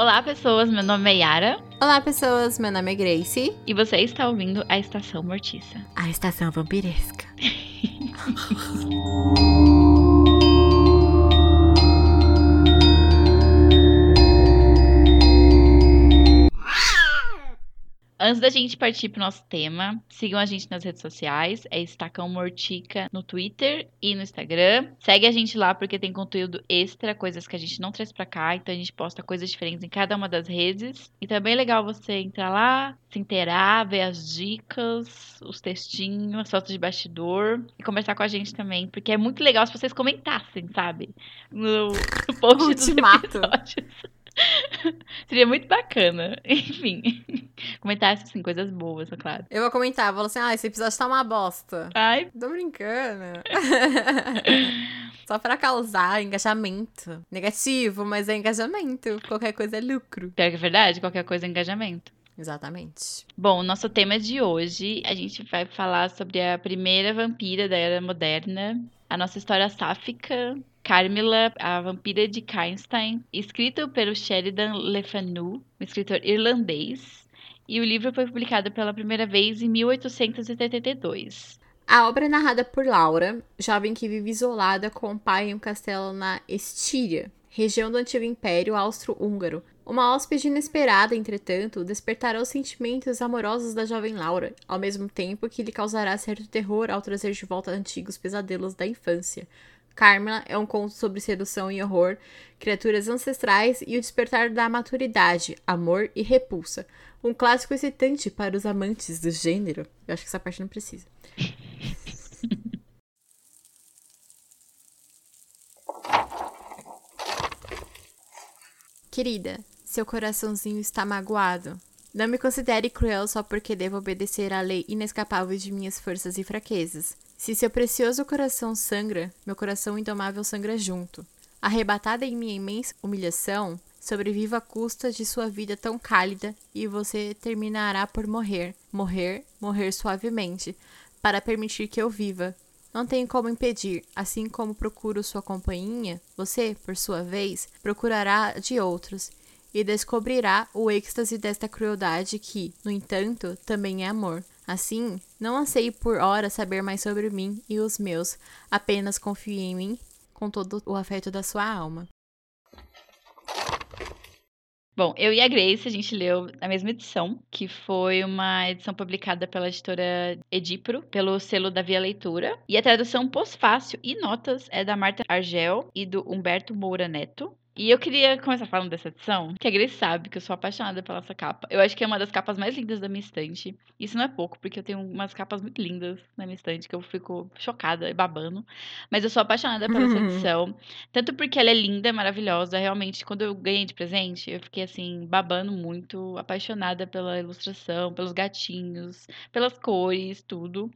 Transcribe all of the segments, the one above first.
Olá, pessoas. Meu nome é Yara. Olá, pessoas. Meu nome é Grace. E você está ouvindo a Estação Mortiça. A Estação Vampiresca. Antes da gente partir pro nosso tema, sigam a gente nas redes sociais, é Estacão Mortica no Twitter e no Instagram. Segue a gente lá porque tem conteúdo extra, coisas que a gente não traz pra cá, então a gente posta coisas diferentes em cada uma das redes. E também é legal você entrar lá, se inteirar, ver as dicas, os textinhos, as fotos de bastidor e conversar com a gente também, porque é muito legal se vocês comentassem, sabe? No, no post dos episódios. Seria muito bacana. Enfim. Comentar, assim, coisas boas, é claro. Eu vou comentar, vou assim, ah, esse episódio tá uma bosta. Ai. Tô brincando. Só pra causar engajamento. Negativo, mas é engajamento. Qualquer coisa é lucro. Pior que é verdade, qualquer coisa é engajamento. Exatamente. Bom, nosso tema de hoje, a gente vai falar sobre a primeira vampira da Era Moderna, a nossa história sáfica, Carmilla, a vampira de Karnstein, escrito pelo Sheridan Le Fanu, um escritor irlandês, e o livro foi publicado pela primeira vez em 1882. A obra é narrada por Laura, jovem que vive isolada com o pai em um castelo na Estíria, região do antigo Império Austro-Húngaro. Uma hóspede inesperada, entretanto, despertará os sentimentos amorosos da jovem Laura, ao mesmo tempo que lhe causará certo terror ao trazer de volta antigos pesadelos da infância. Carmela é um conto sobre sedução e horror, criaturas ancestrais e o despertar da maturidade, amor e repulsa. Um clássico excitante para os amantes do gênero. Eu acho que essa parte não precisa. Querida, seu coraçãozinho está magoado. Não me considere cruel só porque devo obedecer à lei inescapável de minhas forças e fraquezas. Se seu precioso coração sangra, meu coração indomável sangra junto. Arrebatada em minha imensa humilhação, sobreviva à custa de sua vida tão cálida e você terminará por morrer, morrer, morrer suavemente, para permitir que eu viva. Não tenho como impedir, assim como procuro sua companhia, você, por sua vez, procurará de outros e descobrirá o êxtase desta crueldade que, no entanto, também é amor. Assim, não anseie por hora saber mais sobre mim e os meus, apenas confie em mim com todo o afeto da sua alma. Bom, eu e a Grace, a gente leu a mesma edição, que foi uma edição publicada pela editora Edipro, pelo selo da Via Leitura. E a tradução pós-fácil e notas é da Marta Argel e do Humberto Moura Neto. E eu queria começar falando dessa edição, que a Grace sabe que eu sou apaixonada pela essa capa. Eu acho que é uma das capas mais lindas da minha estante. Isso não é pouco, porque eu tenho umas capas muito lindas na minha estante, que eu fico chocada e babando. Mas eu sou apaixonada pela essa edição. Tanto porque ela é linda, maravilhosa. Realmente, quando eu ganhei de presente, eu fiquei assim, babando muito, apaixonada pela ilustração, pelos gatinhos, pelas cores, tudo.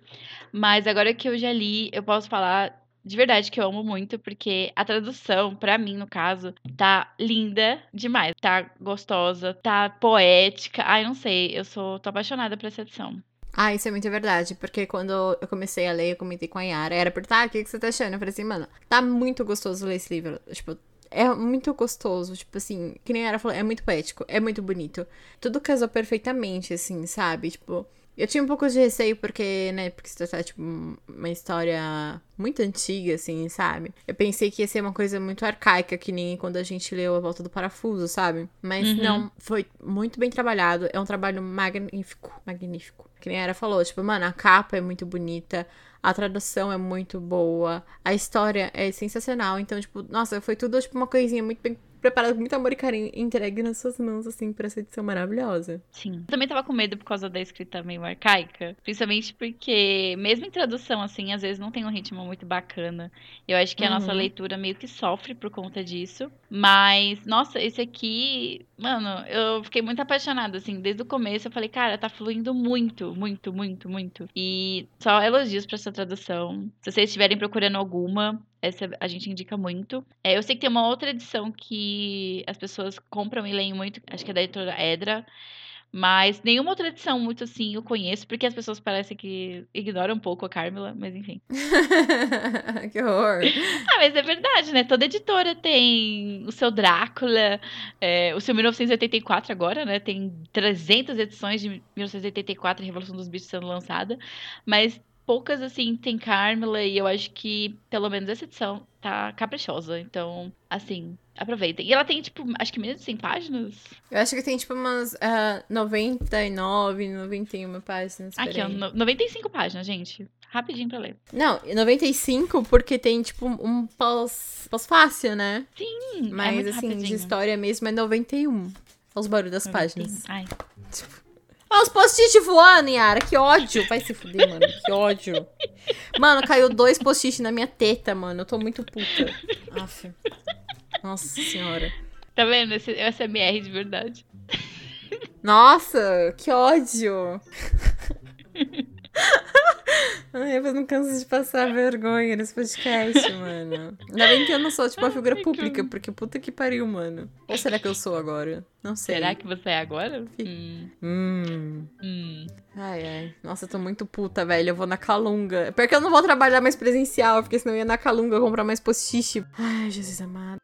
Mas agora que eu já li, eu posso falar de verdade que eu amo muito, porque a tradução, para mim, no caso, tá linda demais. Tá gostosa, tá poética. Ai, não sei, eu sou tô apaixonada por essa edição. Ah, isso é muito verdade, porque quando eu comecei a ler, eu comentei com a Yara, era por, tá, o que, que você tá achando? Eu falei assim, mano, tá muito gostoso ler esse livro. Tipo, é muito gostoso, tipo assim, que nem a Yara falou, é muito poético, é muito bonito. Tudo casou perfeitamente, assim, sabe? Tipo, eu tinha um pouco de receio porque, né, porque se tratar, tipo, uma história muito antiga, assim, sabe? Eu pensei que ia ser uma coisa muito arcaica, que nem quando a gente leu A Volta do Parafuso, sabe? Mas uhum. não, foi muito bem trabalhado. É um trabalho magnífico, magnífico. Que nem a Era falou, tipo, mano, a capa é muito bonita, a tradução é muito boa, a história é sensacional. Então, tipo, nossa, foi tudo, tipo, uma coisinha muito bem preparado com muito amor e carinho entregue nas suas mãos, assim, pra essa edição maravilhosa. Sim. Eu também tava com medo por causa da escrita meio arcaica. Principalmente porque, mesmo em tradução, assim, às vezes não tem um ritmo muito bacana. Eu acho que a nossa uhum. leitura meio que sofre por conta disso. Mas, nossa, esse aqui, mano, eu fiquei muito apaixonada, assim, desde o começo eu falei, cara, tá fluindo muito, muito, muito, muito. E só elogios pra essa tradução. Se vocês estiverem procurando alguma, essa a gente indica muito. É, eu sei que tem uma outra edição que as pessoas compram e leem muito, acho que é da editora Edra. Mas nenhuma outra edição muito assim eu conheço, porque as pessoas parecem que ignoram um pouco a Carmela, mas enfim. que horror. Ah, mas é verdade, né? Toda editora tem o seu Drácula, é, o seu 1984 agora, né? Tem 300 edições de 1984, Revolução dos Bichos sendo lançada, mas poucas, assim, tem Carmela e eu acho que, pelo menos essa edição, tá caprichosa. Então, assim, aproveitem. E ela tem, tipo, acho que menos de 100 páginas. Eu acho que tem, tipo, umas uh, 99, 91 páginas. Aqui, ó, no, 95 páginas, gente. Rapidinho pra ler. Não, 95 porque tem, tipo, um pós, pós fácil, né? Sim, é Mas, é assim, rapidinho. de história mesmo é 91. Olha os barulhos das 91. páginas. Ai. Tipo... Olha os post-it voando, Yara. Que ódio. Vai se fuder, mano. Que ódio. Mano, caiu dois post-it na minha teta, mano. Eu tô muito puta. Aff. Nossa senhora. Tá vendo? Esse é o SMR de verdade. Nossa, que ódio. Ai, eu não canso de passar vergonha nesse podcast, mano. Ainda bem que eu não sou, tipo, uma figura pública, porque puta que pariu, mano. Ou será que eu sou agora? Não sei. Será que você é agora? Hum. Hum. Hum. Ai, ai. Nossa, eu tô muito puta, velho. Eu vou na Calunga. Porque eu não vou trabalhar mais presencial, porque senão eu ia na Calunga comprar mais post-it. Ai, Jesus amado.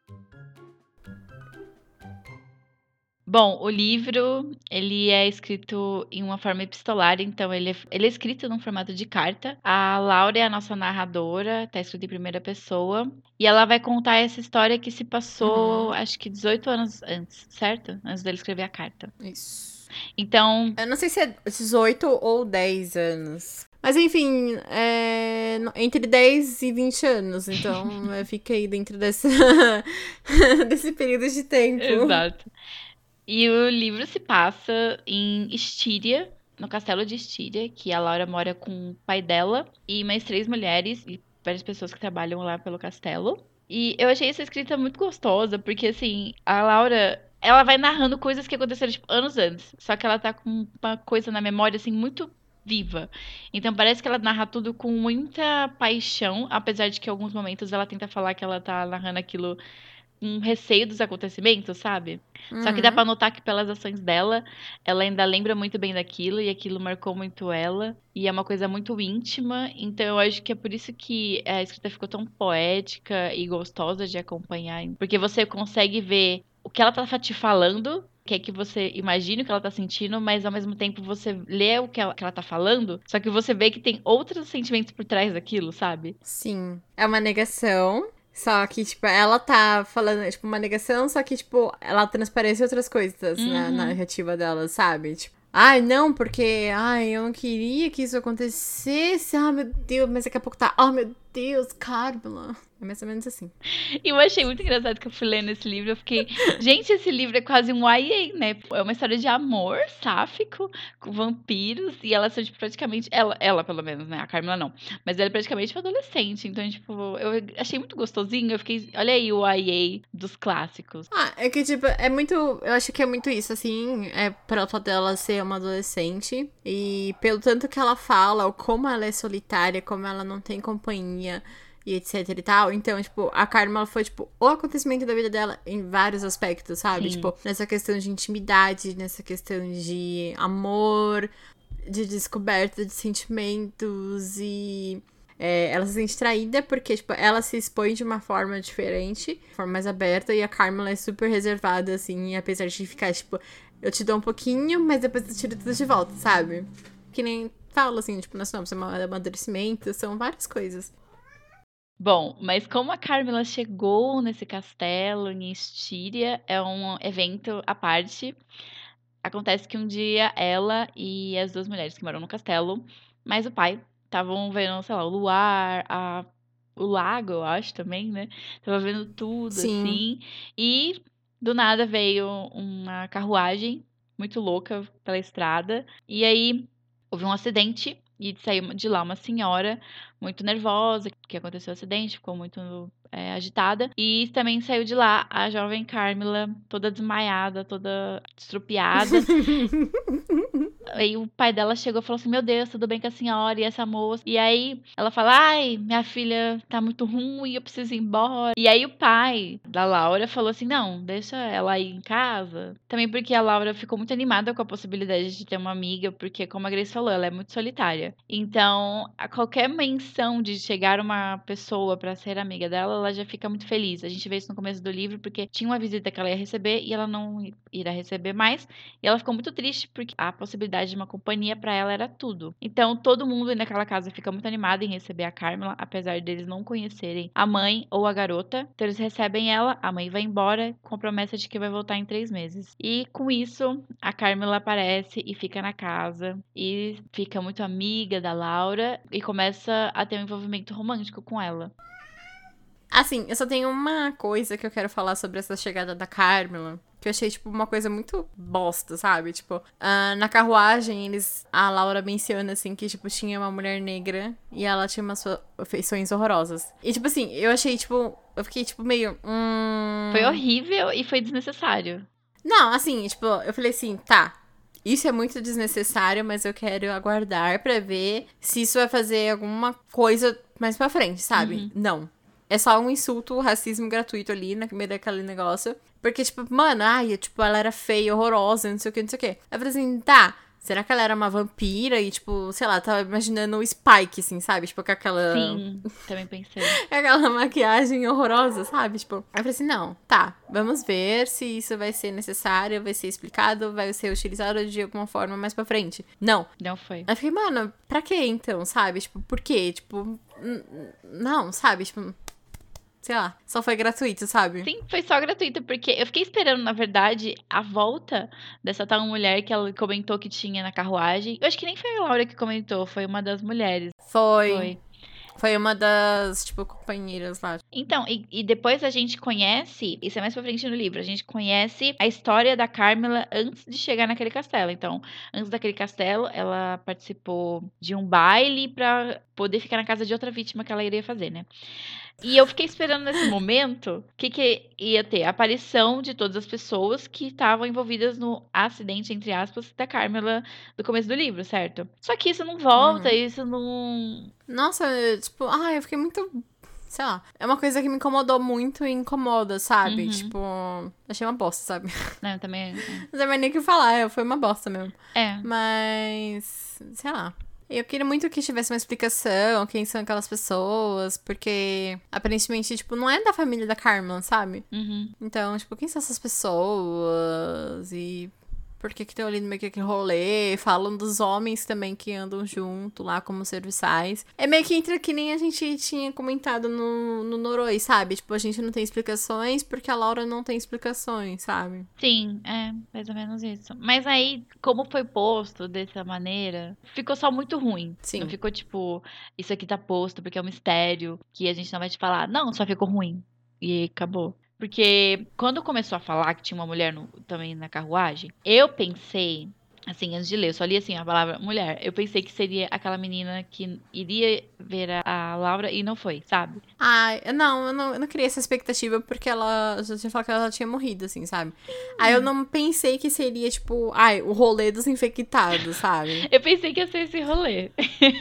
Bom, o livro, ele é escrito em uma forma epistolar, então ele é, ele é escrito num formato de carta. A Laura é a nossa narradora, tá escrito em primeira pessoa. E ela vai contar essa história que se passou, Uhum. acho que 18 anos antes, certo? Antes dele escrever a carta. Isso. Então, Eu não sei se é 18 ou 10 anos. Mas enfim, é entre 10 e 20 anos. Então é, fica aí dentro dessa, desse período de tempo. Exato. E o livro se passa em Estíria, no castelo de Estíria, que a Laura mora com o pai dela e mais três mulheres e várias pessoas que trabalham lá pelo castelo. E eu achei essa escrita muito gostosa, porque assim, a Laura, ela vai narrando coisas que aconteceram tipo, anos antes, só que ela tá com uma coisa na memória assim muito viva. Então parece que ela narra tudo com muita paixão, apesar de que em alguns momentos ela tenta falar que ela tá narrando aquilo com receio dos acontecimentos, sabe? Só que dá Uhum. pra notar que pelas ações dela, ela ainda lembra muito bem daquilo e aquilo marcou muito ela. E é uma coisa muito íntima, então eu acho que é por isso que a escrita ficou tão poética e gostosa de acompanhar. Porque você consegue ver o que ela tá te falando, quer que você imagine o que ela tá sentindo, mas ao mesmo tempo você lê o que ela, que ela tá falando, só que você vê que tem outros sentimentos por trás daquilo, sabe? Sim. É uma negação. Só que, tipo, ela tá falando, tipo, uma negação, só que, tipo, ela transparece outras coisas na Uhum. narrativa dela, sabe? Tipo, ai, não, porque, ai, eu não queria que isso acontecesse. Ai, meu Deus, mas daqui a pouco tá, ai, meu Deus, Carmela. É mais ou menos assim. E eu achei muito engraçado que eu fui lendo esse livro. Eu fiquei, gente, esse livro é quase um YA, né? É uma história de amor sáfico com vampiros. E elas são, tipo, praticamente. Ela, ela, pelo menos, né? A Carmela não. Mas ela é praticamente uma adolescente. Então, tipo, eu achei muito gostosinho. Eu fiquei, olha aí o YA dos clássicos. Ah, é que, tipo, é muito. Eu acho que é muito isso, assim. É pelo fato dela ser uma adolescente. E pelo tanto que ela fala, ou como ela é solitária, como ela não tem companhia e etc e tal. Então, tipo, a Carmen foi, tipo, o acontecimento da vida dela em vários aspectos, sabe? Sim. Tipo, nessa questão de intimidade, nessa questão de amor, de descoberta de sentimentos e. é, ela se sente traída porque, tipo, ela se expõe de uma forma diferente, de forma mais aberta, e a Carmela é super reservada, assim, apesar de ficar, tipo, eu te dou um pouquinho, mas depois eu tiro tudo de volta, sabe? Que nem falo, assim, tipo, nós somos amadurecimento, são várias coisas. Bom, mas como a Carmela chegou nesse castelo em Estíria, é um evento à parte. Acontece que um dia ela e as duas mulheres que moram no castelo, mais o pai, estavam vendo, sei lá, o luar, a- o lago, eu acho também, né? Tava vendo tudo, Sim. assim. E do nada veio uma carruagem muito louca pela estrada. E aí houve um acidente e saiu de lá uma senhora muito nervosa, que aconteceu o acidente, ficou muito é, agitada. E também saiu de lá a jovem Carmela, toda desmaiada, toda estrupiada. Aí o pai dela chegou e falou assim: Meu Deus, tudo bem com a senhora e essa moça? E aí ela fala: Ai, minha filha tá muito ruim, eu preciso ir embora. E aí o pai da Laura falou assim: Não, deixa ela ir em casa. Também porque a Laura ficou muito animada com a possibilidade de ter uma amiga, porque, como a Grace falou, ela é muito solitária. Então, a qualquer menção de chegar uma pessoa para ser amiga dela, ela já fica muito feliz. A gente vê isso no começo do livro, porque tinha uma visita que ela ia receber e ela não irá receber mais. E ela ficou muito triste porque a possibilidade de uma companhia para ela era tudo. Então, todo mundo naquela casa fica muito animado em receber a Carmela, apesar deles não conhecerem a mãe ou a garota. Então, eles recebem ela, a mãe vai embora com a promessa de que vai voltar em três meses. E com isso, a Carmela aparece e fica na casa e fica muito amiga da Laura e começa a ter um envolvimento romântico com ela. Assim, eu só tenho uma coisa que eu quero falar sobre essa chegada da Carmela. Que eu achei, tipo, uma coisa muito bosta, sabe? Tipo, uh, na carruagem, eles. A Laura menciona, assim, que, tipo, tinha uma mulher negra e ela tinha umas feições horrorosas. E, tipo assim, eu achei, tipo. Eu fiquei, tipo, meio. Hum... Foi horrível e foi desnecessário. Não, assim, tipo, eu falei assim, tá. Isso é muito desnecessário, mas eu quero aguardar para ver se isso vai fazer alguma coisa mais pra frente, sabe? Uhum. Não. É só um insulto, racismo gratuito ali no meio daquele negócio. Porque, tipo, mano, ai, tipo, ela era feia, horrorosa, não sei o que, não sei o que. Aí eu falei assim, tá. Será que ela era uma vampira e, tipo, sei lá, tava imaginando o Spike, assim, sabe? Tipo, com aquela. Sim, também pensei. aquela maquiagem horrorosa, sabe? Tipo, aí eu falei assim: não, tá, vamos ver se isso vai ser necessário, vai ser explicado, vai ser utilizado de alguma forma mais pra frente. Não. Não foi. Aí eu fiquei, mano, pra que então, sabe? Tipo, por quê? Tipo, não, sabe? Tipo, sei lá, só foi gratuito, sabe? Sim, foi só gratuito, porque eu fiquei esperando, na verdade, a volta dessa tal mulher que ela comentou que tinha na carruagem. Eu acho que nem foi a Laura que comentou, foi uma das mulheres. Foi. Foi. Foi uma das, tipo, companheiras lá. Então, e, e, depois a gente conhece, isso é mais pra frente no livro, a gente conhece a história da Carmela antes de chegar naquele castelo. Então, antes daquele castelo, ela participou de um baile pra poder ficar na casa de outra vítima que ela iria fazer, né? E eu fiquei esperando nesse momento que, que ia ter? A aparição de todas as pessoas que estavam envolvidas no acidente, entre aspas, da Carmela do começo do livro, certo? Só que isso não volta, uhum. isso não. Nossa, tipo, ai, eu fiquei muito. Sei lá. É uma coisa que me incomodou muito e incomoda, sabe? Uhum. Tipo, achei uma bosta, sabe? Não, também. Não sei mais nem o que falar, foi uma bosta mesmo. É. Mas. Sei lá. Eu queria muito que tivesse uma explicação, quem são aquelas pessoas, porque aparentemente, tipo, não é da família da Carmen, sabe? Uhum. Então, tipo, quem são essas pessoas? E por que estão ali no meio que rolê, falam dos homens também que andam junto lá como serviçais. É meio que entra que nem a gente tinha comentado no, no Noroi, sabe? Tipo, a gente não tem explicações porque a Laura não tem explicações, sabe? Sim, é mais ou menos isso. Mas aí, como foi posto dessa maneira, ficou só muito ruim. Sim. Não ficou tipo, isso aqui tá posto porque é um mistério que a gente não vai te falar. Não, só ficou ruim. E acabou. Porque quando começou a falar que tinha uma mulher no, também na carruagem, eu pensei assim, antes de ler, eu só li assim a palavra mulher. Eu pensei que seria aquela menina que iria ver a, a Laura e não foi, sabe? Ah, não, eu não, eu não criei essa expectativa porque ela já tinha falado que ela tinha morrido, assim, sabe? Aí eu não pensei que seria, tipo, ai, o rolê dos infectados, sabe? eu pensei que ia ser esse rolê.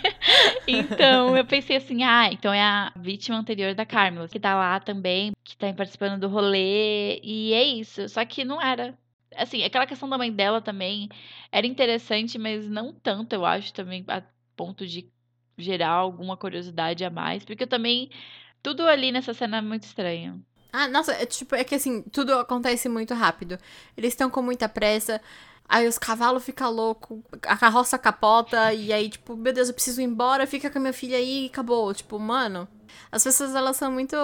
então, eu pensei assim, ah, então é a vítima anterior da Carmela, que tá lá também, que tá participando do rolê, e é isso. Só que não era assim, aquela questão da mãe dela também era interessante, mas não tanto, eu acho, também, a ponto de gerar alguma curiosidade a mais. Porque também, tudo ali nessa cena é muito estranho. Ah, nossa, é tipo, é que assim, tudo acontece muito rápido. Eles estão com muita pressa. Aí os cavalos ficam loucos, a carroça capota, e aí, tipo, meu Deus, eu preciso ir embora, fica com a minha filha aí e acabou. Tipo, mano, as pessoas, elas são muito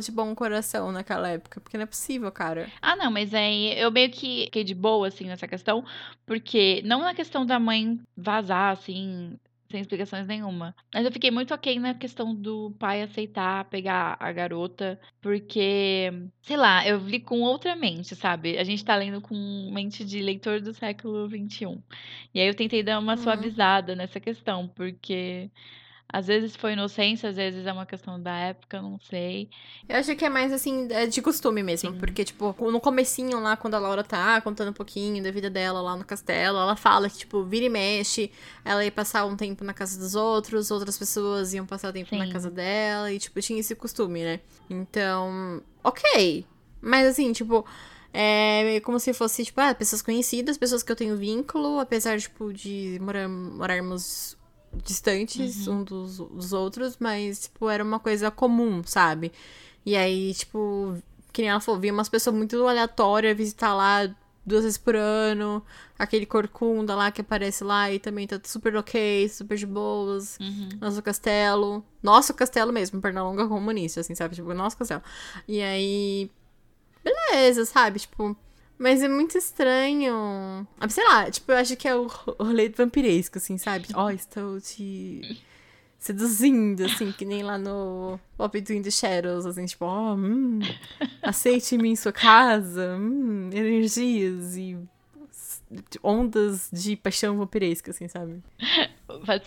de bom coração naquela época, porque não é possível, cara. Ah, não, mas aí eu meio que fiquei de boa, assim, nessa questão, porque não na questão da mãe vazar, assim, sem explicações nenhuma. Mas eu fiquei muito ok na questão do pai aceitar pegar a garota, porque, sei lá, eu li com outra mente, sabe? A gente tá lendo com mente de leitor do século XXI. E aí eu tentei dar uma uhum. suavizada nessa questão, porque Às vezes foi inocência, às vezes é uma questão da época, não sei. Eu acho que é mais assim, é de costume mesmo. Sim. Porque, tipo, no comecinho lá, quando a Laura tá contando um pouquinho da vida dela lá no castelo, ela fala que, tipo, vira e mexe, ela ia passar um tempo na casa dos outros, outras pessoas iam passar tempo Sim. na casa dela, e, tipo, tinha esse costume, né? Então, ok. Mas assim, tipo, é como se fosse, tipo, ah, pessoas conhecidas, pessoas que eu tenho vínculo, apesar, tipo, de morar, morarmos distantes uhum. um dos, dos outros, mas, tipo, era uma coisa comum, sabe? E aí, tipo, que nem ela falou, via umas pessoas muito aleatórias visitar lá duas vezes por ano, aquele corcunda lá que aparece lá e também tá super ok, super de boas, uhum. nosso castelo, nosso castelo mesmo, Pernalonga comunista, assim, sabe? Tipo, nosso castelo. E aí, beleza, sabe? Tipo, mas é muito estranho. Ah, sei lá, tipo, eu acho que é o rolê vampiresco, assim, sabe? Ó, oh, estou te seduzindo, assim, que nem lá no Pop Between the Shadows, assim, tipo, ó, oh, hum, aceite-me em sua casa, hum, energias e ondas de paixão vampiresca, assim, sabe?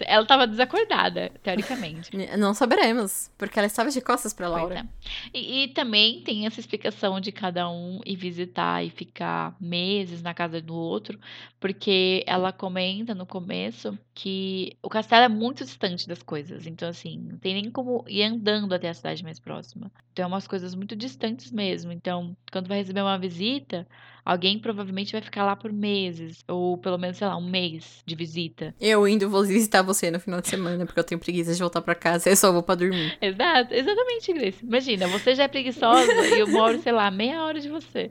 Ela estava desacordada, teoricamente. Não saberemos, porque ela estava de costas para Laura. É. E, e, também tem essa explicação de cada um ir visitar e ficar meses na casa do outro, porque ela comenta no começo que o castelo é muito distante das coisas. Então, assim, não tem nem como ir andando até a cidade mais próxima. Então, é umas coisas muito distantes mesmo. Então, quando vai receber uma visita, alguém provavelmente vai ficar lá por meses, ou pelo menos, sei lá, um mês de visita. Eu indo vou visitar você no final de semana, porque eu tenho preguiça de voltar para casa, eu só vou para dormir. Exato, exatamente, Grace. Imagina, você já é preguiçosa e eu moro, sei lá, meia hora de você.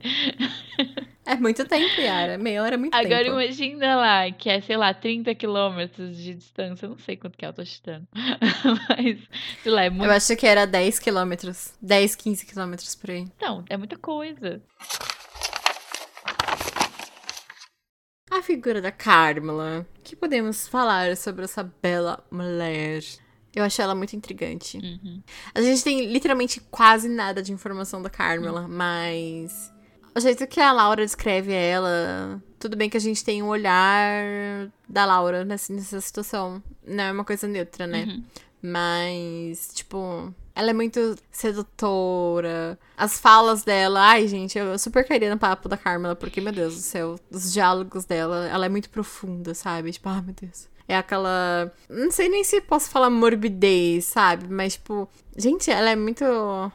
É muito tempo, Yara. Meia hora é muito Agora tempo. Agora imagina lá, que é, sei lá, 30 quilômetros de distância. Eu não sei quanto que é, eu tô chutando. Mas, sei lá, é muito... Eu acho que era 10 quilômetros. 10, 15 quilômetros por aí. Então, é muita coisa. A figura da Carmela. O que podemos falar sobre essa bela mulher? Eu achei ela muito intrigante. Uhum. A gente tem literalmente quase nada de informação da Carmela, uhum. mas. O jeito que a Laura descreve ela. Tudo bem que a gente tem um olhar da Laura nessa, nessa situação. Não é uma coisa neutra, né? Uhum. Mas, tipo, ela é muito sedutora. As falas dela, ai, gente, eu super queria no papo da Carmela, porque, meu Deus do céu, os diálogos dela, ela é muito profunda, sabe? Tipo, ah, meu Deus. É aquela. Não sei nem se posso falar morbidez, sabe? Mas, tipo, gente, ela é muito.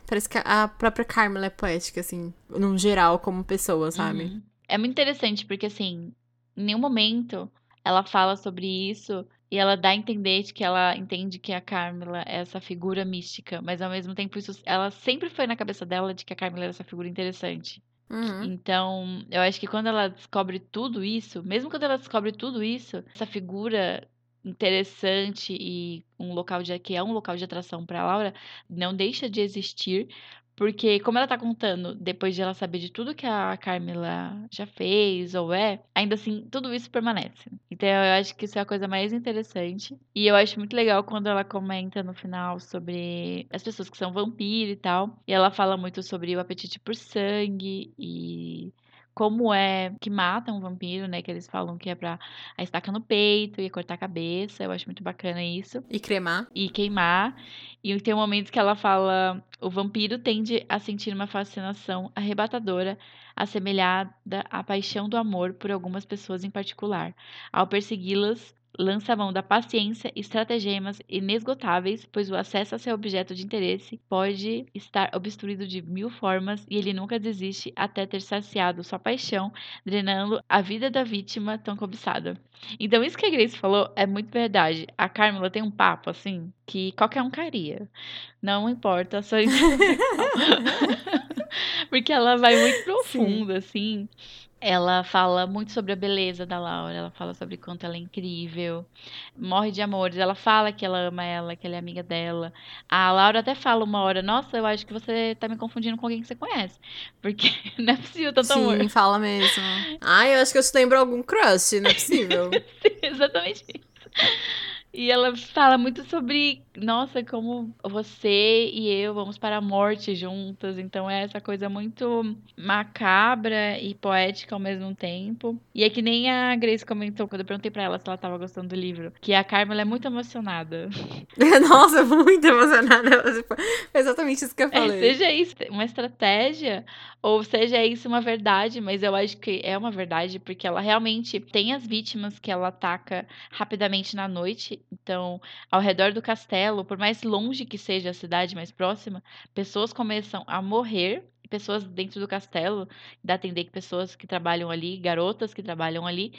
Parece que a própria Carmela é poética, assim, num geral, como pessoa, sabe? Uhum. É muito interessante, porque, assim, em nenhum momento ela fala sobre isso e ela dá a entender de que ela entende que a Carmela é essa figura mística, mas ao mesmo tempo isso, ela sempre foi na cabeça dela de que a Carmela era essa figura interessante. Uhum. Então, eu acho que quando ela descobre tudo isso, mesmo quando ela descobre tudo isso, essa figura interessante e um local de que é um local de atração para Laura não deixa de existir porque, como ela tá contando, depois de ela saber de tudo que a Carmela já fez ou é, ainda assim, tudo isso permanece. Então, eu acho que isso é a coisa mais interessante. E eu acho muito legal quando ela comenta no final sobre as pessoas que são vampiro e tal. E ela fala muito sobre o apetite por sangue e como é que mata um vampiro, né? Que eles falam que é pra a estaca no peito e cortar a cabeça. Eu acho muito bacana isso. E cremar. E queimar. E tem um momento que ela fala: o vampiro tende a sentir uma fascinação arrebatadora, assemelhada à paixão do amor por algumas pessoas em particular. Ao persegui-las, lança mão da paciência estratagemas inesgotáveis, pois o acesso a seu objeto de interesse pode estar obstruído de mil formas e ele nunca desiste até ter saciado sua paixão, drenando a vida da vítima tão cobiçada. Então, isso que a Grace falou é muito verdade. A Carmela tem um papo, assim, que qualquer um caria. Não importa a sua Porque ela vai muito profunda, assim. Ela fala muito sobre a beleza da Laura, ela fala sobre quanto ela é incrível, morre de amores. Ela fala que ela ama ela, que ela é amiga dela. A Laura até fala uma hora: Nossa, eu acho que você tá me confundindo com alguém que você conhece. Porque não é possível tanto Sim, amor. Sim, fala mesmo. Ai, eu acho que eu te lembro algum crush, não é possível. Sim, exatamente isso. E ela fala muito sobre, nossa, como você e eu vamos para a morte juntas. Então é essa coisa muito macabra e poética ao mesmo tempo. E é que nem a Grace comentou quando eu perguntei para ela se ela estava gostando do livro, que a Carmen é muito emocionada. nossa, muito emocionada. Foi exatamente isso que eu é, falei. É, seja isso uma estratégia ou seja isso uma verdade, mas eu acho que é uma verdade porque ela realmente tem as vítimas que ela ataca rapidamente na noite então, ao redor do castelo, por mais longe que seja a cidade mais próxima, pessoas começam a morrer pessoas dentro do castelo, dá a entender que pessoas que trabalham ali, garotas que trabalham ali.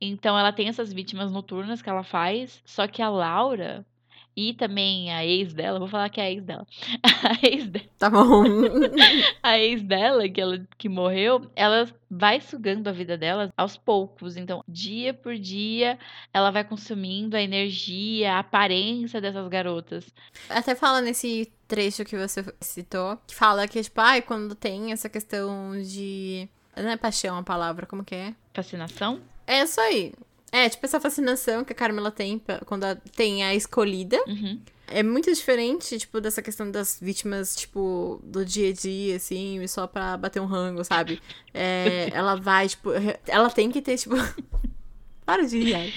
Então ela tem essas vítimas noturnas que ela faz, só que a Laura, e também a ex dela, vou falar que é a ex dela. A ex dela. Tá bom. a ex dela, que, ela, que morreu, ela vai sugando a vida dela aos poucos. Então, dia por dia, ela vai consumindo a energia, a aparência dessas garotas. Até fala nesse trecho que você citou, que fala que, tipo, ai, quando tem essa questão de. Não é paixão a palavra, como que é? Fascinação? É isso aí. É, tipo essa fascinação que a Carmela tem quando tem a escolhida. Uhum. É muito diferente, tipo, dessa questão das vítimas, tipo, do dia a dia, assim, só pra bater um rango, sabe? É, ela vai, tipo, ela tem que ter, tipo. Para de rir.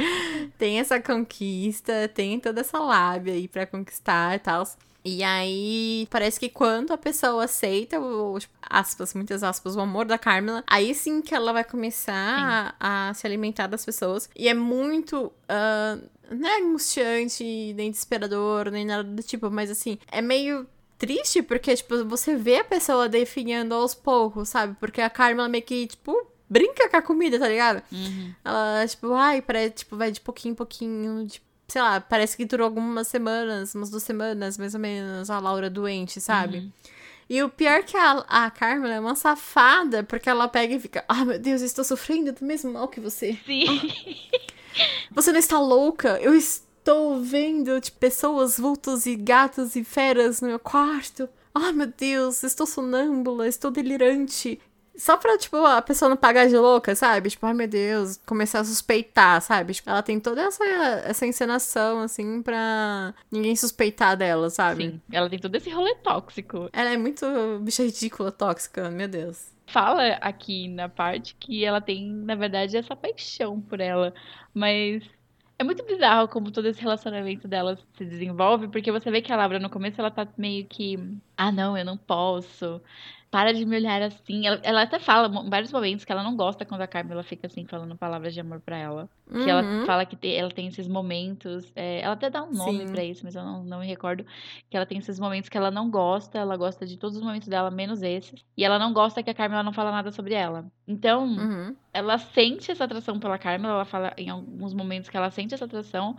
Tem essa conquista, tem toda essa lábia aí pra conquistar e tal. E aí, parece que quando a pessoa aceita, o, tipo, aspas, muitas aspas, o amor da Carmela, aí sim que ela vai começar a, a, se alimentar das pessoas. E é muito. Uh, não é angustiante, nem desesperador, nem nada do tipo, mas assim, é meio triste porque, tipo, você vê a pessoa definhando aos poucos, sabe? Porque a Carmela meio que, tipo, brinca com a comida, tá ligado? Uhum. Ela, tipo, ai, parece, tipo, vai de pouquinho em pouquinho, tipo, sei lá, parece que durou algumas semanas, umas duas semanas, mais ou menos, a Laura doente, sabe? Uhum. E o pior é que a, a Carmen é uma safada, porque ela pega e fica, ah, meu Deus, eu estou sofrendo do mesmo mal que você. Sim. Você não está louca? Eu estou vendo tipo, pessoas, vultos e gatos e feras no meu quarto. Ah, meu Deus, estou sonâmbula, estou delirante. Só pra, tipo, a pessoa não pagar de louca, sabe? Tipo, ai meu Deus, começar a suspeitar, sabe? Tipo, ela tem toda essa, essa encenação, assim, pra ninguém suspeitar dela, sabe? Sim, ela tem todo esse rolê tóxico. Ela é muito bicha ridícula, tóxica, meu Deus. Fala aqui na parte que ela tem, na verdade, essa paixão por ela. Mas é muito bizarro como todo esse relacionamento dela se desenvolve, porque você vê que a Laura no começo ela tá meio que. Ah, não, eu não posso para de me olhar assim. Ela, ela, até fala em vários momentos que ela não gosta quando a Carmela fica assim, falando palavras de amor para ela. Uhum. Que ela fala que te, ela tem esses momentos. É, ela até dá um nome para isso, mas eu não, não me recordo. Que ela tem esses momentos que ela não gosta, ela gosta de todos os momentos dela, menos esses. E ela não gosta que a Carmela não fala nada sobre ela. Então, uhum. ela sente essa atração pela Carmela, ela fala em alguns momentos que ela sente essa atração,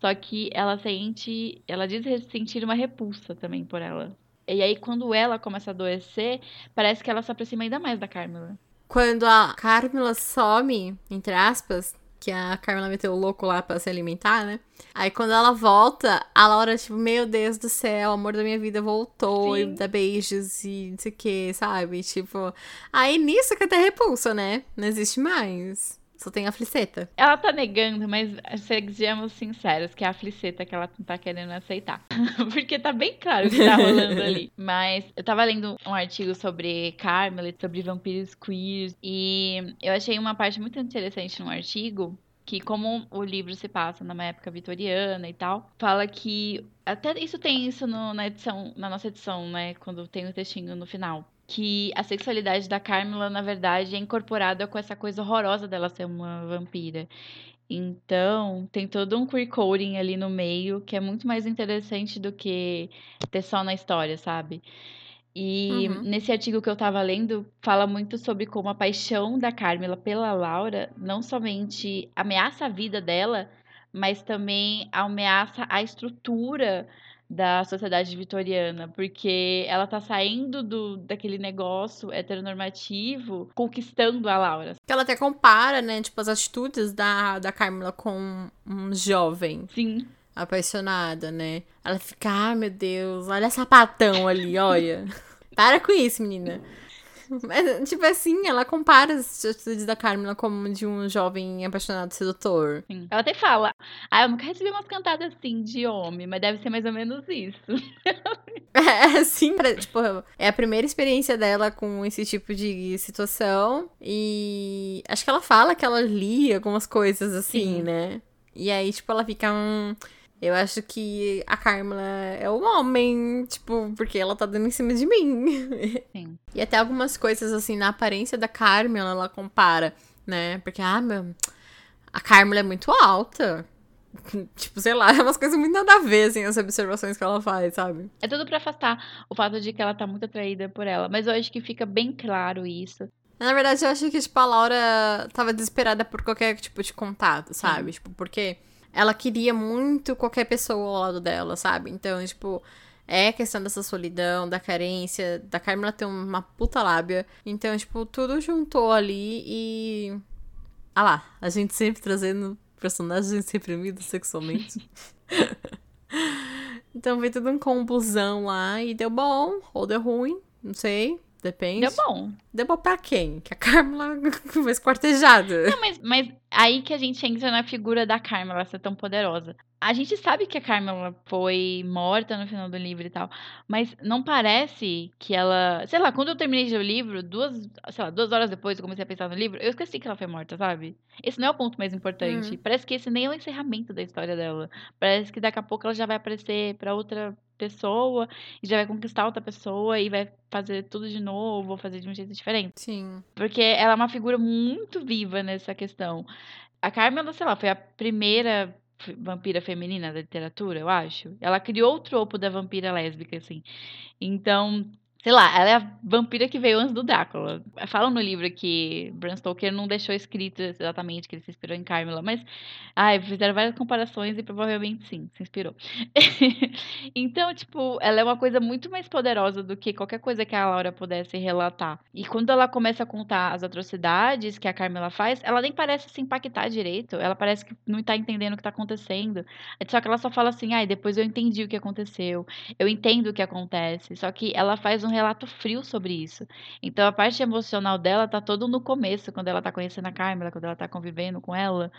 só que ela sente. Ela diz sentir uma repulsa também por ela. E aí, quando ela começa a adoecer, parece que ela se aproxima ainda mais da Carmela. Quando a Carmela some, entre aspas, que a Carmela meteu o louco lá pra se alimentar, né? Aí quando ela volta, a Laura, tipo, meu Deus do céu, o amor da minha vida voltou Sim. e dá beijos e não sei o que, sabe? Tipo, aí nisso que até repulsa, né? Não existe mais. Só tem a fliceta. Ela tá negando, mas sejamos sinceros, que é a fliceta que ela não tá querendo aceitar. Porque tá bem claro o que tá rolando ali. Mas eu tava lendo um artigo sobre Carmelit, sobre vampiros queers, e eu achei uma parte muito interessante no artigo que como o livro se passa numa época vitoriana e tal, fala que até isso tem isso no, na edição, na nossa edição, né, quando tem o textinho no final, que a sexualidade da Carmela, na verdade, é incorporada com essa coisa horrorosa dela ser uma vampira. Então, tem todo um queer coding ali no meio que é muito mais interessante do que ter só na história, sabe? E uhum. nesse artigo que eu tava lendo, fala muito sobre como a paixão da Carmela pela Laura não somente ameaça a vida dela, mas também ameaça a estrutura da sociedade vitoriana, porque ela tá saindo do, daquele negócio heteronormativo, conquistando a Laura. Ela até compara, né, tipo, as atitudes da, da Carmela com um jovem. Sim. Apaixonada, né? Ela fica, ah, meu Deus, olha sapatão ali, olha. Para com isso, menina. Mas, tipo assim, ela compara as atitudes da Carmela como de um jovem apaixonado sedutor. Sim. Ela até fala, ah, eu nunca recebi umas cantadas assim de homem, mas deve ser mais ou menos isso. É, sim, tipo, é a primeira experiência dela com esse tipo de situação. E acho que ela fala que ela lia algumas coisas assim, sim. né? E aí, tipo, ela fica um. Eu acho que a Carmela é o homem, tipo, porque ela tá dando em cima de mim. Sim. E até algumas coisas, assim, na aparência da Carmela, ela compara, né? Porque, ah, meu, a Carmela é muito alta. Tipo, sei lá, é umas coisas muito nada a ver, assim, as observações que ela faz, sabe? É tudo para afastar o fato de que ela tá muito atraída por ela. Mas eu acho que fica bem claro isso. Na verdade, eu acho que, tipo, a Laura tava desesperada por qualquer tipo de contato, sabe? Sim. Tipo, porque ela queria muito qualquer pessoa ao lado dela, sabe? Então, tipo, é questão dessa solidão, da carência, da Carmela ter uma puta lábia. Então, tipo, tudo juntou ali e. Ah lá, a gente sempre trazendo personagens reprimidos sexualmente. então foi tudo um combusão lá e deu bom, ou deu ruim, não sei. Depende. Deu bom. Deu bom pra quem? Que a Carmela foi esquartejada. Não, mas, mas aí que a gente entra na figura da Carmela ser tão poderosa. A gente sabe que a Carmela foi morta no final do livro e tal, mas não parece que ela. Sei lá, quando eu terminei de ler o livro, duas, sei lá, duas horas depois eu comecei a pensar no livro, eu esqueci que ela foi morta, sabe? Esse não é o ponto mais importante. Uhum. Parece que esse nem é o encerramento da história dela. Parece que daqui a pouco ela já vai aparecer pra outra pessoa e já vai conquistar outra pessoa e vai fazer tudo de novo, ou fazer de um jeito diferente. Sim. Porque ela é uma figura muito viva nessa questão. A Carmen, sei lá, foi a primeira vampira feminina da literatura, eu acho. Ela criou o tropo da vampira lésbica, assim. Então, Sei lá, ela é a vampira que veio antes do Drácula. Fala no livro que Bram Stoker não deixou escrito exatamente que ele se inspirou em Carmela, mas ai, fizeram várias comparações e provavelmente sim, se inspirou. então, tipo, ela é uma coisa muito mais poderosa do que qualquer coisa que a Laura pudesse relatar. E quando ela começa a contar as atrocidades que a Carmela faz, ela nem parece se impactar direito. Ela parece que não tá entendendo o que tá acontecendo. Só que ela só fala assim: ai, depois eu entendi o que aconteceu. Eu entendo o que acontece. Só que ela faz um relato frio sobre isso. Então a parte emocional dela tá todo no começo, quando ela tá conhecendo a Carmela, quando ela tá convivendo com ela.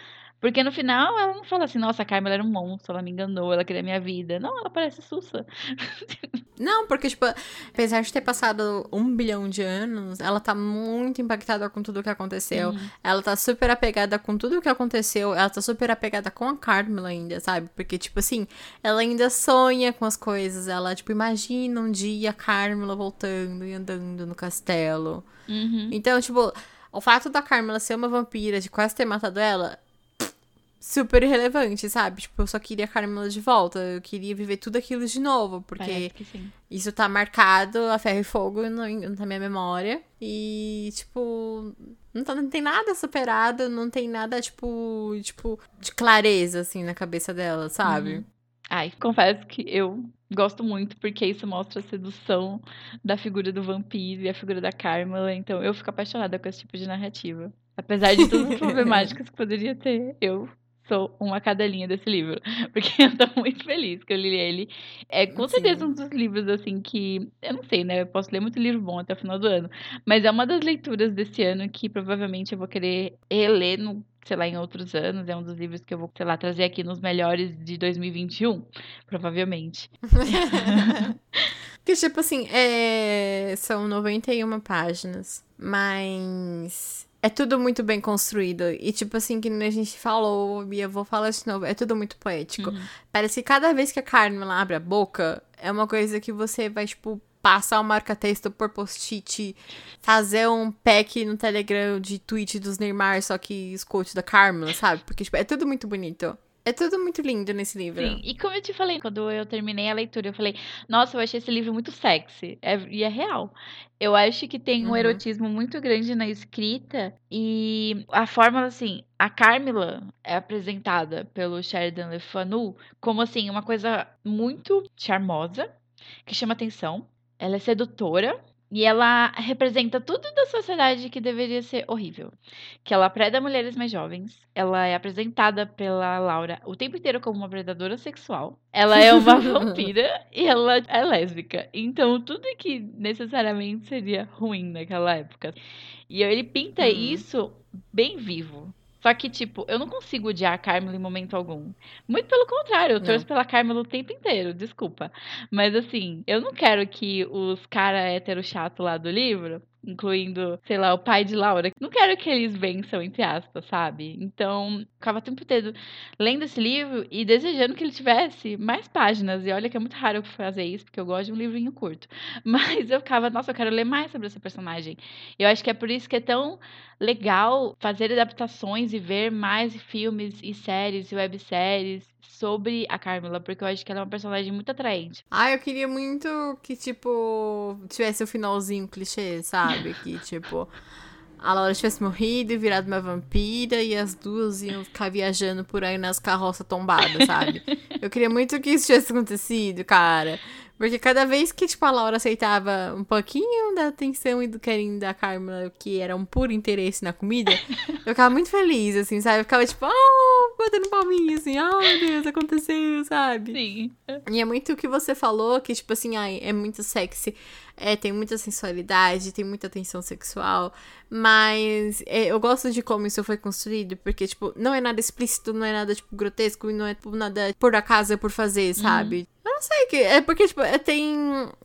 Porque no final ela não fala assim, nossa, a Carmela era um monstro, ela me enganou, ela queria minha vida. Não, ela parece sussa. Não, porque, tipo, apesar de ter passado um bilhão de anos, ela tá muito impactada com tudo o que aconteceu. Uhum. Ela tá super apegada com tudo o que aconteceu. Ela tá super apegada com a Carmela ainda, sabe? Porque, tipo assim, ela ainda sonha com as coisas. Ela, tipo, imagina um dia a Carmela voltando e andando no castelo. Uhum. Então, tipo, o fato da Carmela ser uma vampira, de quase ter matado ela, super irrelevante, sabe? Tipo, eu só queria a Carmela de volta. Eu queria viver tudo aquilo de novo, porque isso tá marcado a ferro e fogo no, na minha memória. E, tipo, não, tá, não tem nada superado, não tem nada, tipo, tipo, de clareza, assim, na cabeça dela, sabe? Uhum. Ai, confesso que eu gosto muito, porque isso mostra a sedução da figura do vampiro e a figura da Carmela. Então, eu fico apaixonada com esse tipo de narrativa. Apesar de todas as problemáticas que poderia ter, eu sou uma cadelinha desse livro. Porque eu tô muito feliz que eu li ele. É com Sim. certeza um dos livros, assim, que. Eu não sei, né? Eu posso ler muito livro bom até o final do ano. Mas é uma das leituras desse ano que provavelmente eu vou querer reler no. Sei lá, em outros anos, é um dos livros que eu vou, sei lá, trazer aqui nos melhores de 2021, provavelmente. que, tipo assim, é... são 91 páginas, mas é tudo muito bem construído. E, tipo assim, que a gente falou, e eu vou falar de novo, é tudo muito poético. Uhum. Parece que cada vez que a Carmen abre a boca, é uma coisa que você vai, tipo, passar o marca-texto por post-it, fazer um pack no Telegram de tweet dos Neymar, só que escute da Carmen, sabe? Porque, tipo, é tudo muito bonito. É tudo muito lindo nesse livro. Sim, e como eu te falei, quando eu terminei a leitura, eu falei, nossa, eu achei esse livro muito sexy. É, e é real. Eu acho que tem um uhum. erotismo muito grande na escrita e a forma, assim, a Carmila é apresentada pelo Sheridan Le Fanu como, assim, uma coisa muito charmosa, que chama atenção. Ela é sedutora, E ela representa tudo da sociedade que deveria ser horrível. Que ela preda mulheres mais jovens. Ela é apresentada pela Laura o tempo inteiro como uma predadora sexual. Ela é uma vampira e ela é lésbica. Então, tudo que necessariamente seria ruim naquela época. E ele pinta uhum. isso bem vivo. Só que, tipo, eu não consigo odiar a Carmela em momento algum. Muito pelo contrário, eu torço pela Carmela o tempo inteiro, desculpa. Mas, assim, eu não quero que os cara hétero chato lá do livro incluindo, sei lá, o pai de Laura. Não quero que eles vençam, entre aspas, sabe? Então, ficava o tempo inteiro lendo esse livro e desejando que ele tivesse mais páginas. E olha que é muito raro eu fazer isso, porque eu gosto de um livrinho curto. Mas eu ficava, nossa, eu quero ler mais sobre essa personagem. Eu acho que é por isso que é tão legal fazer adaptações e ver mais filmes e séries e webséries sobre a Carmela, porque eu acho que ela é uma personagem muito atraente. Ah, eu queria muito que, tipo, tivesse o um finalzinho clichê, sabe? Que, tipo, a Laura tivesse morrido e virado uma vampira e as duas iam ficar viajando por aí nas carroças tombadas, sabe? Eu queria muito que isso tivesse acontecido, cara. Porque cada vez que, tipo, a Laura aceitava um pouquinho da atenção e do carinho da Carmela, que era um puro interesse na comida, eu ficava muito feliz, assim, sabe? Eu ficava, tipo, oh, batendo palminha, assim, oh, meu Deus, aconteceu, sabe? Sim. E é muito o que você falou, que, tipo assim, ai, é muito sexy, é, tem muita sensualidade, tem muita tensão sexual, mas é, eu gosto de como isso foi construído, porque, tipo, não é nada explícito, não é nada, tipo, grotesco, e não é, tipo, nada por acaso, é por fazer, sabe? Uhum. Sei, que é porque, tipo, é, tem.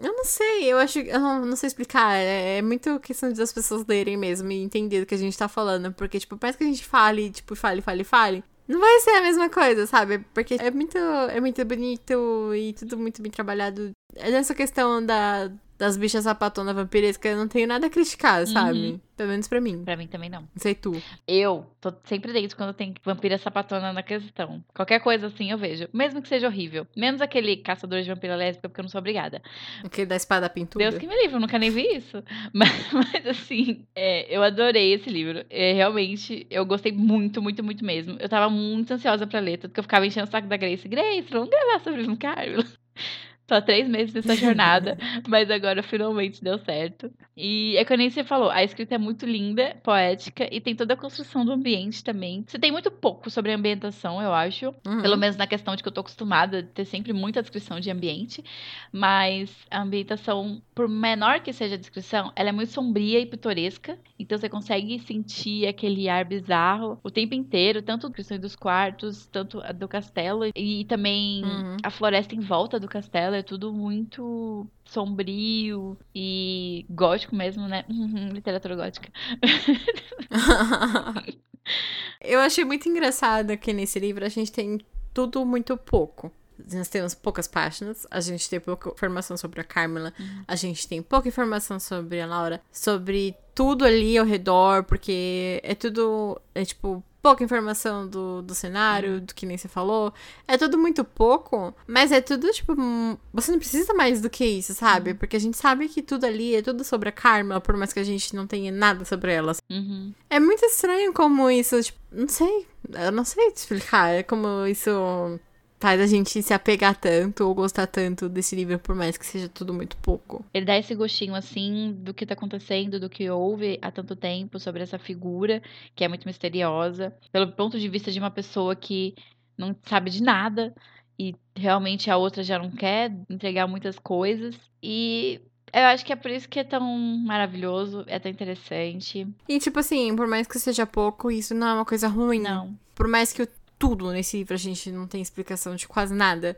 Eu não sei, eu acho. Eu não, não sei explicar. É, é muito questão das pessoas lerem mesmo e entender do que a gente tá falando. Porque, tipo, parece que a gente fale, tipo, fale, fale, fale. Não vai ser a mesma coisa, sabe? Porque é muito, é muito bonito e tudo muito bem trabalhado. É nessa questão da, das bichas sapatonas vampirescas, eu não tenho nada a criticar, sabe? Uhum. Pelo menos pra mim. Pra mim também não. Não sei tu. Eu tô sempre dentro quando tem vampira sapatona na questão. Qualquer coisa assim eu vejo. Mesmo que seja horrível. Menos aquele caçador de vampira lésbica, porque eu não sou obrigada. Aquele da espada pintura. Deus que me livre, eu nunca nem vi isso. Mas, mas assim, é, eu adorei esse livro. É, realmente, eu gostei muito, muito, muito mesmo. Eu tava muito ansiosa pra ler, porque eu ficava enchendo o saco da Grace. Grace, vamos gravar sobre o Carlos. Há três meses nessa jornada, mas agora finalmente deu certo. E é que nem você falou, a escrita é muito linda, poética, e tem toda a construção do ambiente também. Você tem muito pouco sobre a ambientação, eu acho. Uhum. Pelo menos na questão de que eu tô acostumada a ter sempre muita descrição de ambiente. Mas a ambientação, por menor que seja a descrição, ela é muito sombria e pitoresca. Então você consegue sentir aquele ar bizarro o tempo inteiro, tanto a descrição dos quartos, tanto a do castelo, e também uhum. a floresta em volta do castelo é tudo muito sombrio e gótico mesmo, né? Uhum, literatura gótica. Eu achei muito engraçado que nesse livro a gente tem tudo muito pouco. Nós temos poucas páginas, a gente tem pouca informação sobre a Carmela, uhum. a gente tem pouca informação sobre a Laura, sobre tudo ali ao redor, porque é tudo, é tipo, pouca informação do, do cenário, uhum. do que nem você falou. É tudo muito pouco, mas é tudo, tipo, você não precisa mais do que isso, sabe? Uhum. Porque a gente sabe que tudo ali é tudo sobre a Karma, por mais que a gente não tenha nada sobre elas. Uhum. É muito estranho como isso, tipo, não sei, eu não sei te explicar, é como isso faz a gente se apegar tanto ou gostar tanto desse livro, por mais que seja tudo muito pouco. Ele dá esse gostinho, assim, do que tá acontecendo, do que houve há tanto tempo sobre essa figura, que é muito misteriosa, pelo ponto de vista de uma pessoa que não sabe de nada e realmente a outra já não quer entregar muitas coisas. E eu acho que é por isso que é tão maravilhoso, é tão interessante. E, tipo assim, por mais que seja pouco, isso não é uma coisa ruim. Não. Por mais que o tudo nesse livro, a gente não tem explicação de quase nada.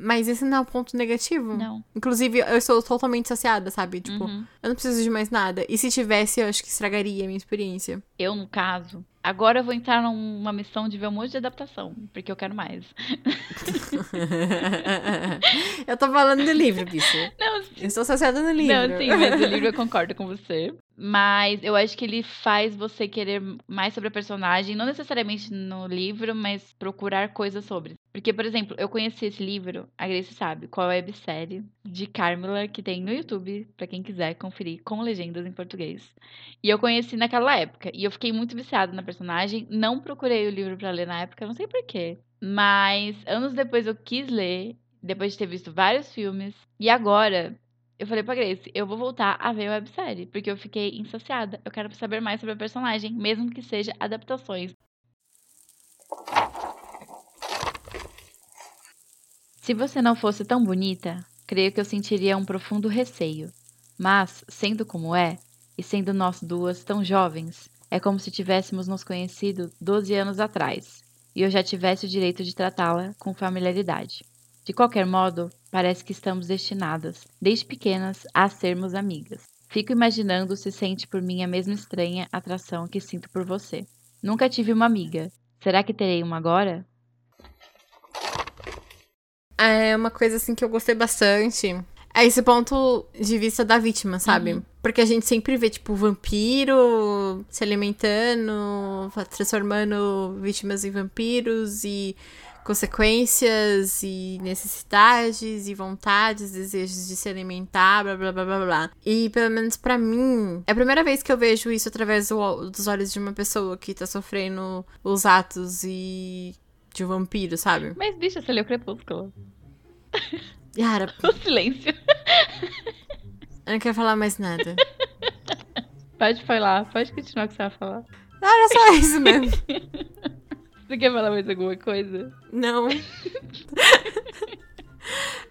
Mas esse não é um ponto negativo. Não. Inclusive, eu estou totalmente saciada, sabe? Tipo, uhum. eu não preciso de mais nada. E se tivesse, eu acho que estragaria a minha experiência. Eu, no caso, Agora eu vou entrar numa missão de ver um monte de adaptação, porque eu quero mais. eu tô falando do livro, bicho. Não, eu estou associada no livro. Não, sim, mas o livro eu concordo com você. Mas eu acho que ele faz você querer mais sobre a personagem, não necessariamente no livro, mas procurar coisas sobre. Porque, por exemplo, eu conheci esse livro, a Grace sabe, qual é a websérie de Carmela que tem no YouTube, para quem quiser conferir com legendas em português. E eu conheci naquela época, e eu fiquei muito viciada na personagem, não procurei o livro para ler na época, não sei porquê. Mas anos depois eu quis ler, depois de ter visto vários filmes, e agora eu falei pra Grace, eu vou voltar a ver a websérie, porque eu fiquei insaciada. Eu quero saber mais sobre a personagem, mesmo que seja adaptações. Se você não fosse tão bonita, creio que eu sentiria um profundo receio. Mas, sendo como é, e sendo nós duas tão jovens, é como se tivéssemos nos conhecido 12 anos atrás, e eu já tivesse o direito de tratá-la com familiaridade. De qualquer modo, parece que estamos destinadas, desde pequenas, a sermos amigas. Fico imaginando se sente por mim a mesma estranha atração que sinto por você. Nunca tive uma amiga. Será que terei uma agora? É uma coisa assim que eu gostei bastante. É esse ponto de vista da vítima, sabe? Uhum. Porque a gente sempre vê, tipo, vampiro se alimentando, transformando vítimas em vampiros e consequências e necessidades e vontades, desejos de se alimentar, blá blá blá blá blá. E pelo menos para mim, é a primeira vez que eu vejo isso através do, dos olhos de uma pessoa que tá sofrendo os atos e de um vampiro, sabe? Mas, bicha, você leu Crepúsculo. Yara. O silêncio. Eu não quero falar mais nada. Pode falar, pode continuar o que você vai falar. Não, era só isso mesmo. Você quer falar mais alguma coisa? Não.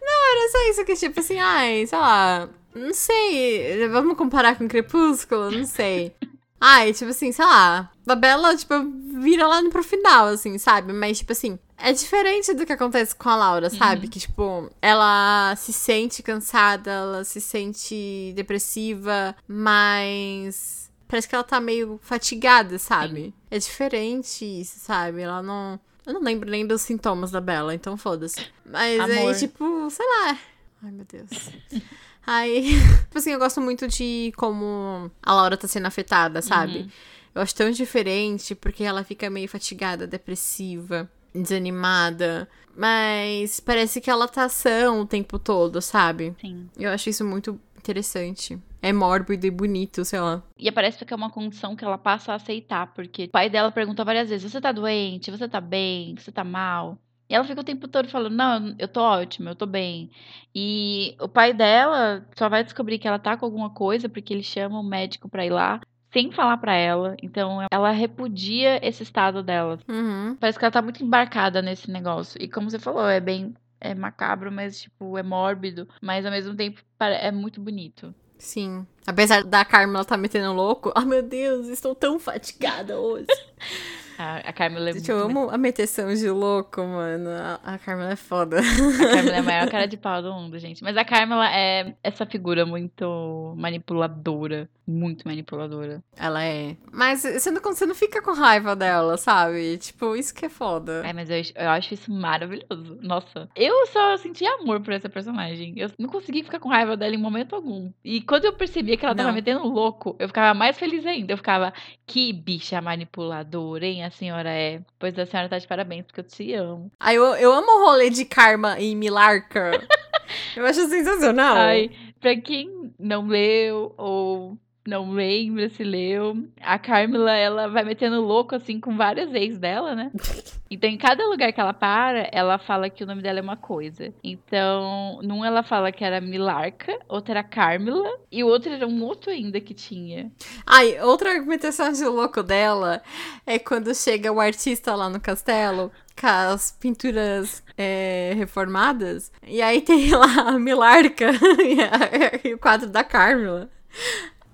Não, era só isso que, tipo assim, ai, sei lá, não sei. Vamos comparar com Crepúsculo? Não sei. Ai, tipo assim, sei lá. A Bela, tipo, vira lá pro final, assim, sabe? Mas, tipo assim, é diferente do que acontece com a Laura, sabe? Uhum. Que, tipo, ela se sente cansada, ela se sente depressiva, mas. Parece que ela tá meio fatigada, sabe? É diferente isso, sabe? Ela não. Eu não lembro nem dos sintomas da Bela, então foda-se. Mas Amor. aí, tipo, sei lá. Ai, meu Deus. Aí, tipo assim, eu gosto muito de como a Laura tá sendo afetada, sabe? Uhum. Eu acho tão diferente porque ela fica meio fatigada, depressiva, desanimada. Mas parece que ela tá sã o tempo todo, sabe? Sim. Eu acho isso muito interessante. É mórbido e bonito, sei lá. E parece que é uma condição que ela passa a aceitar, porque o pai dela pergunta várias vezes: você tá doente? Você tá bem? Você tá mal? E ela fica o tempo todo falando: não, eu tô ótima, eu tô bem. E o pai dela só vai descobrir que ela tá com alguma coisa porque ele chama o médico pra ir lá, sem falar pra ela. Então ela repudia esse estado dela. Uhum. Parece que ela tá muito embarcada nesse negócio. E como você falou, é bem. É macabro, mas, tipo, é mórbido. Mas ao mesmo tempo é muito bonito. Sim. Apesar da Carmen ela tá metendo louco. Ai, meu Deus, estou tão fatigada hoje. A, a Carmela é Gente, eu amo a meteção de louco, mano. A, a Carmen é foda. A Carmela é a maior cara de pau do mundo, gente. Mas a Carmela é essa figura muito manipuladora. Muito manipuladora. Ela é. Mas você não, você não fica com raiva dela, sabe? Tipo, isso que é foda. Ai, mas eu, eu acho isso maravilhoso. Nossa. Eu só senti amor por essa personagem. Eu não consegui ficar com raiva dela em momento algum. E quando eu percebia que ela tava Não. metendo louco, eu ficava mais feliz ainda. Eu ficava, que bicha manipuladora, hein? A senhora é. Pois a senhora tá de parabéns, porque eu te amo. Aí eu, eu amo o rolê de Karma e Milarca. eu acho sensacional. Ai, pra quem não leu ou não lembra se leu, a Carmela, ela vai metendo louco, assim, com várias ex dela, né? Então, em cada lugar que ela para, ela fala que o nome dela é uma coisa. Então, num ela fala que era Milarca, outra era Carmela, e o outro era um outro ainda que tinha. Ai, outra meteção de louco dela é quando chega o artista lá no castelo com as pinturas é, reformadas. E aí tem lá a Milarca e, a- e o quadro da Carmela.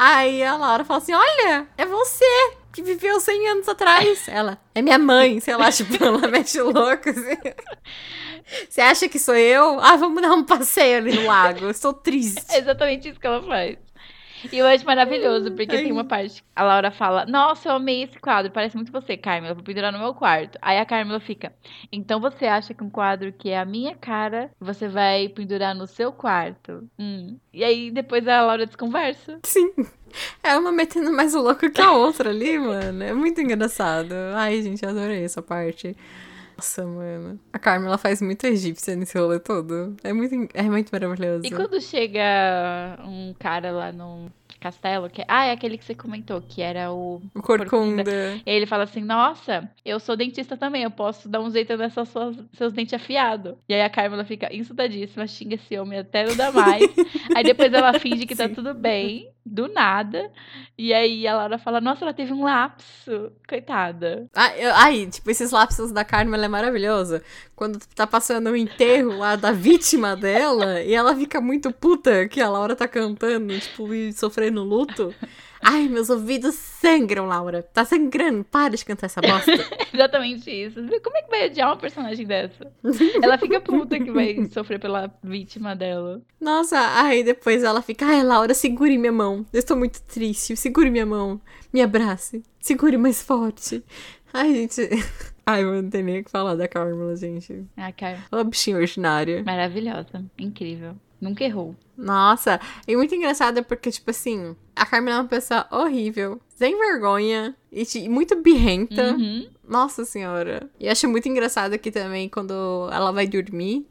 Aí a Laura fala assim: Olha, é você que viveu 100 anos atrás. Ela, é minha mãe, sei lá, tipo, ela mete louco assim. Você acha que sou eu? Ah, vamos dar um passeio ali no lago. Eu estou triste. É exatamente isso que ela faz. E eu acho maravilhoso, porque Ai. tem uma parte que a Laura fala: Nossa, eu amei esse quadro, parece muito você, Carmela, vou pendurar no meu quarto. Aí a Carmela fica: Então você acha que um quadro que é a minha cara, você vai pendurar no seu quarto? Hum. E aí depois a Laura desconversa. Sim. É uma metendo mais o louco que a outra ali, mano. É muito engraçado. Ai, gente, adorei essa parte. Nossa, mano. A Carmela faz muito egípcia nesse rolê todo. É muito, é muito maravilhoso. E quando chega um cara lá no castelo, que ah, é aquele que você comentou, que era o O corcunda. E aí ele fala assim: Nossa, eu sou dentista também, eu posso dar um jeito nessas suas, seus dentes afiados. E aí a Carmela fica insultadíssima, xinga esse homem até não dá mais. aí depois ela finge que tá Sim. tudo bem, do nada. E aí a Laura fala: Nossa, ela teve um lapso. Coitada. Ah, eu- Ai, tipo, esses lapsos da Carmen, ela é maravilhosa. Quando tá passando o enterro lá da vítima dela, e ela fica muito puta que a Laura tá cantando, tipo, e sofrendo luto. Ai, meus ouvidos sangram, Laura. Tá sangrando. Para de cantar essa bosta. Exatamente isso. Como é que vai odiar uma personagem dessa? Ela fica puta que vai sofrer pela vítima dela. Nossa, aí depois ela fica, ai, Laura, segure minha mão. Eu estou muito triste. Segure minha mão. Me abrace. Segure mais forte. Ai, gente. Ai, eu não tenho nem o que falar da Carmela, gente. Ah, cara, Uma bichinha ordinária. maravilhosa. Incrível. Nunca errou. Nossa, e muito engraçado porque, tipo assim, a Carmela é uma pessoa horrível, sem vergonha e muito birrenta. Uhum. Nossa senhora. E acho muito engraçado aqui também quando ela vai dormir,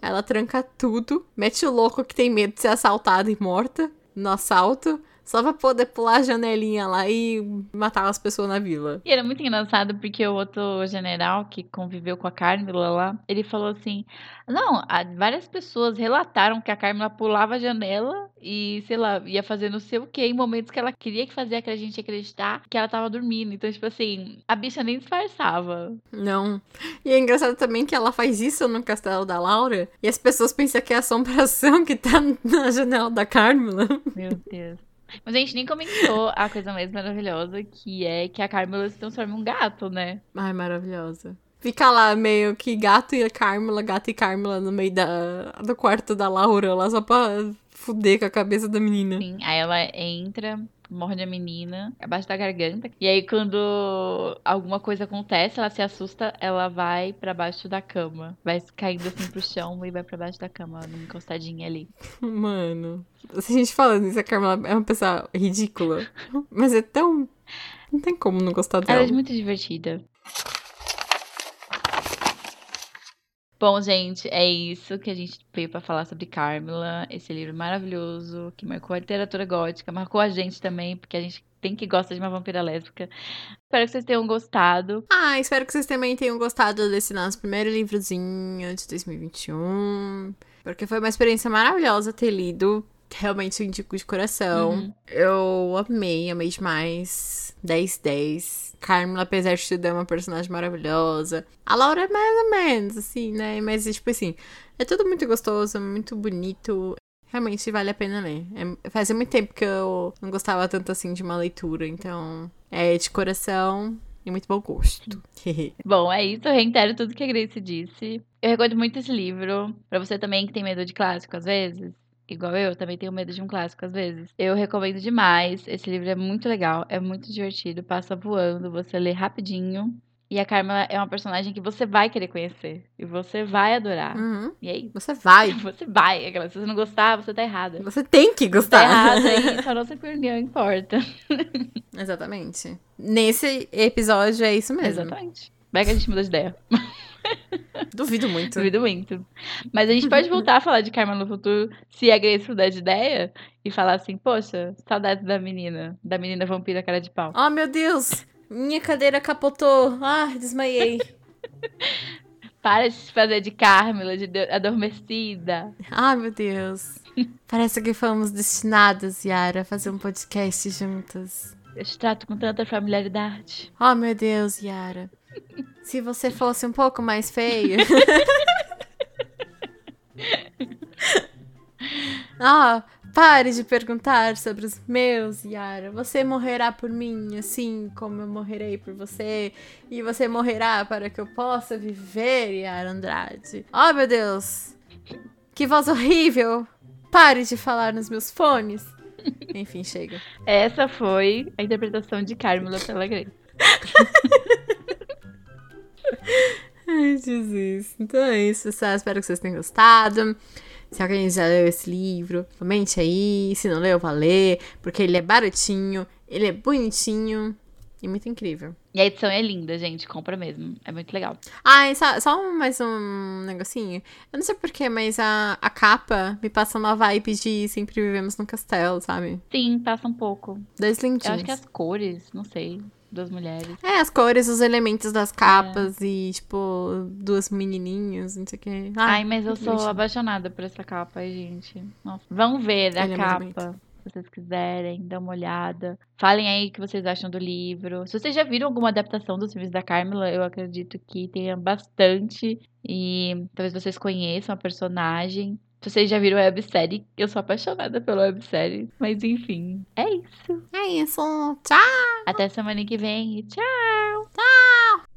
ela tranca tudo, mete o louco que tem medo de ser assaltada e morta no assalto, só pra poder pular a janelinha lá e matar as pessoas na vila. E era muito engraçado porque o outro general que conviveu com a Carmela lá, ele falou assim: Não, a- várias pessoas relataram que a Carmela pulava a janela e, sei lá, ia fazer não sei o que em momentos que ela queria que fazia que a gente acreditar que ela tava dormindo. Então, tipo assim, a bicha nem disfarçava. Não. E é engraçado também que ela faz isso no castelo da Laura e as pessoas pensam que é assombração que tá na janela da Carmela. Meu Deus. Mas a gente nem comentou a coisa mais maravilhosa, que é que a Carmela se transforma em um gato, né? Ai, maravilhosa. Fica lá meio que gato e a Carmela, gato e Carmela no meio da, do quarto da Laura, lá só pra fuder com a cabeça da menina. Sim, aí ela entra, morde a menina, abaixo da garganta. E aí, quando alguma coisa acontece, ela se assusta, ela vai pra baixo da cama. Vai caindo assim pro chão e vai pra baixo da cama, numa encostadinha ali. Mano, se a gente falando isso, a Carmela é uma pessoa ridícula. Mas é tão. Não tem como não gostar Ela dela. é muito divertida. Bom, gente, é isso que a gente veio pra falar sobre Carmela, esse livro maravilhoso que marcou a literatura gótica, marcou a gente também, porque a gente tem que gosta de uma vampira lésbica. Espero que vocês tenham gostado. Ah, espero que vocês também tenham gostado desse nosso primeiro livrozinho de 2021. Porque foi uma experiência maravilhosa ter lido. Realmente eu indico de coração. Uhum. Eu amei, amei demais. 10, 10. Carmela, apesar de tudo, é uma personagem maravilhosa. A Laura é mais ou menos, assim, né? Mas, tipo assim, é tudo muito gostoso, muito bonito. Realmente vale a pena ler. É, fazia muito tempo que eu não gostava tanto assim de uma leitura, então é de coração e muito bom gosto. Bom, é isso. Eu reitero tudo que a Grace disse. Eu recomendo muito esse livro. Pra você também que tem medo de clássico às vezes. Igual eu, também tenho medo de um clássico às vezes. Eu recomendo demais. Esse livro é muito legal, é muito divertido, passa voando, você lê rapidinho. E a Carmela é uma personagem que você vai querer conhecer. E você vai adorar. Uhum. E aí? Você vai. Você vai. Aquela, se você não gostar, você tá errada. Você tem que tá gostar. errada e só nossa opinião importa. Exatamente. Nesse episódio é isso mesmo. Exatamente. Vai que a gente muda de ideia. Duvido muito. Duvido muito. Mas a gente pode voltar a falar de Karma no futuro se a Grace mudar de ideia e falar assim, poxa, saudades da menina, da menina vampira cara de pau. Oh, meu Deus. Minha cadeira capotou. Ah, desmaiei. Para de se fazer de Carmela, de adormecida. Ah, meu Deus. Parece que fomos destinadas, Yara, a fazer um podcast juntas. Eu te trato com tanta familiaridade. Oh, meu Deus, Yara. Se você fosse um pouco mais feia. Ah, pare de perguntar sobre os meus, Yara. Você morrerá por mim, assim como eu morrerei por você. E você morrerá para que eu possa viver, Yara Andrade. Oh, meu Deus. Que voz horrível. Pare de falar nos meus fones. Enfim, chega. Essa foi a interpretação de Carmela pela Grace. Ai, Jesus. Então é isso, pessoal. Espero que vocês tenham gostado. Se alguém já leu esse livro, comente aí. Se não leu, vá ler. Porque ele é baratinho, ele é bonitinho. E muito incrível. E a edição é linda, gente. Compra mesmo. É muito legal. Ah, e só, só um- mais um negocinho. Eu não sei porquê, mas a, a capa me passa uma vibe de Sempre Vivemos no Castelo, sabe? Sim, passa um pouco. Dois Eu lindinhos. acho que as cores, não sei, das mulheres. É, as cores, os elementos das capas e, tipo, duas menininhas, não sei o quê. Ah, Ai, mas eu sou bonitinho. apaixonada por essa capa gente. Nossa. Vão ver a Ela é capa, se vocês quiserem, dá uma olhada. Falem aí o que vocês acham do livro. Se vocês já viram alguma adaptação dos filmes da Carmela, eu acredito que tenha bastante. E talvez vocês conheçam a personagem. Vocês já viram a websérie, eu sou apaixonada pela websérie. Mas enfim, é isso. É isso. Tchau! Até semana que vem tchau! Tchau!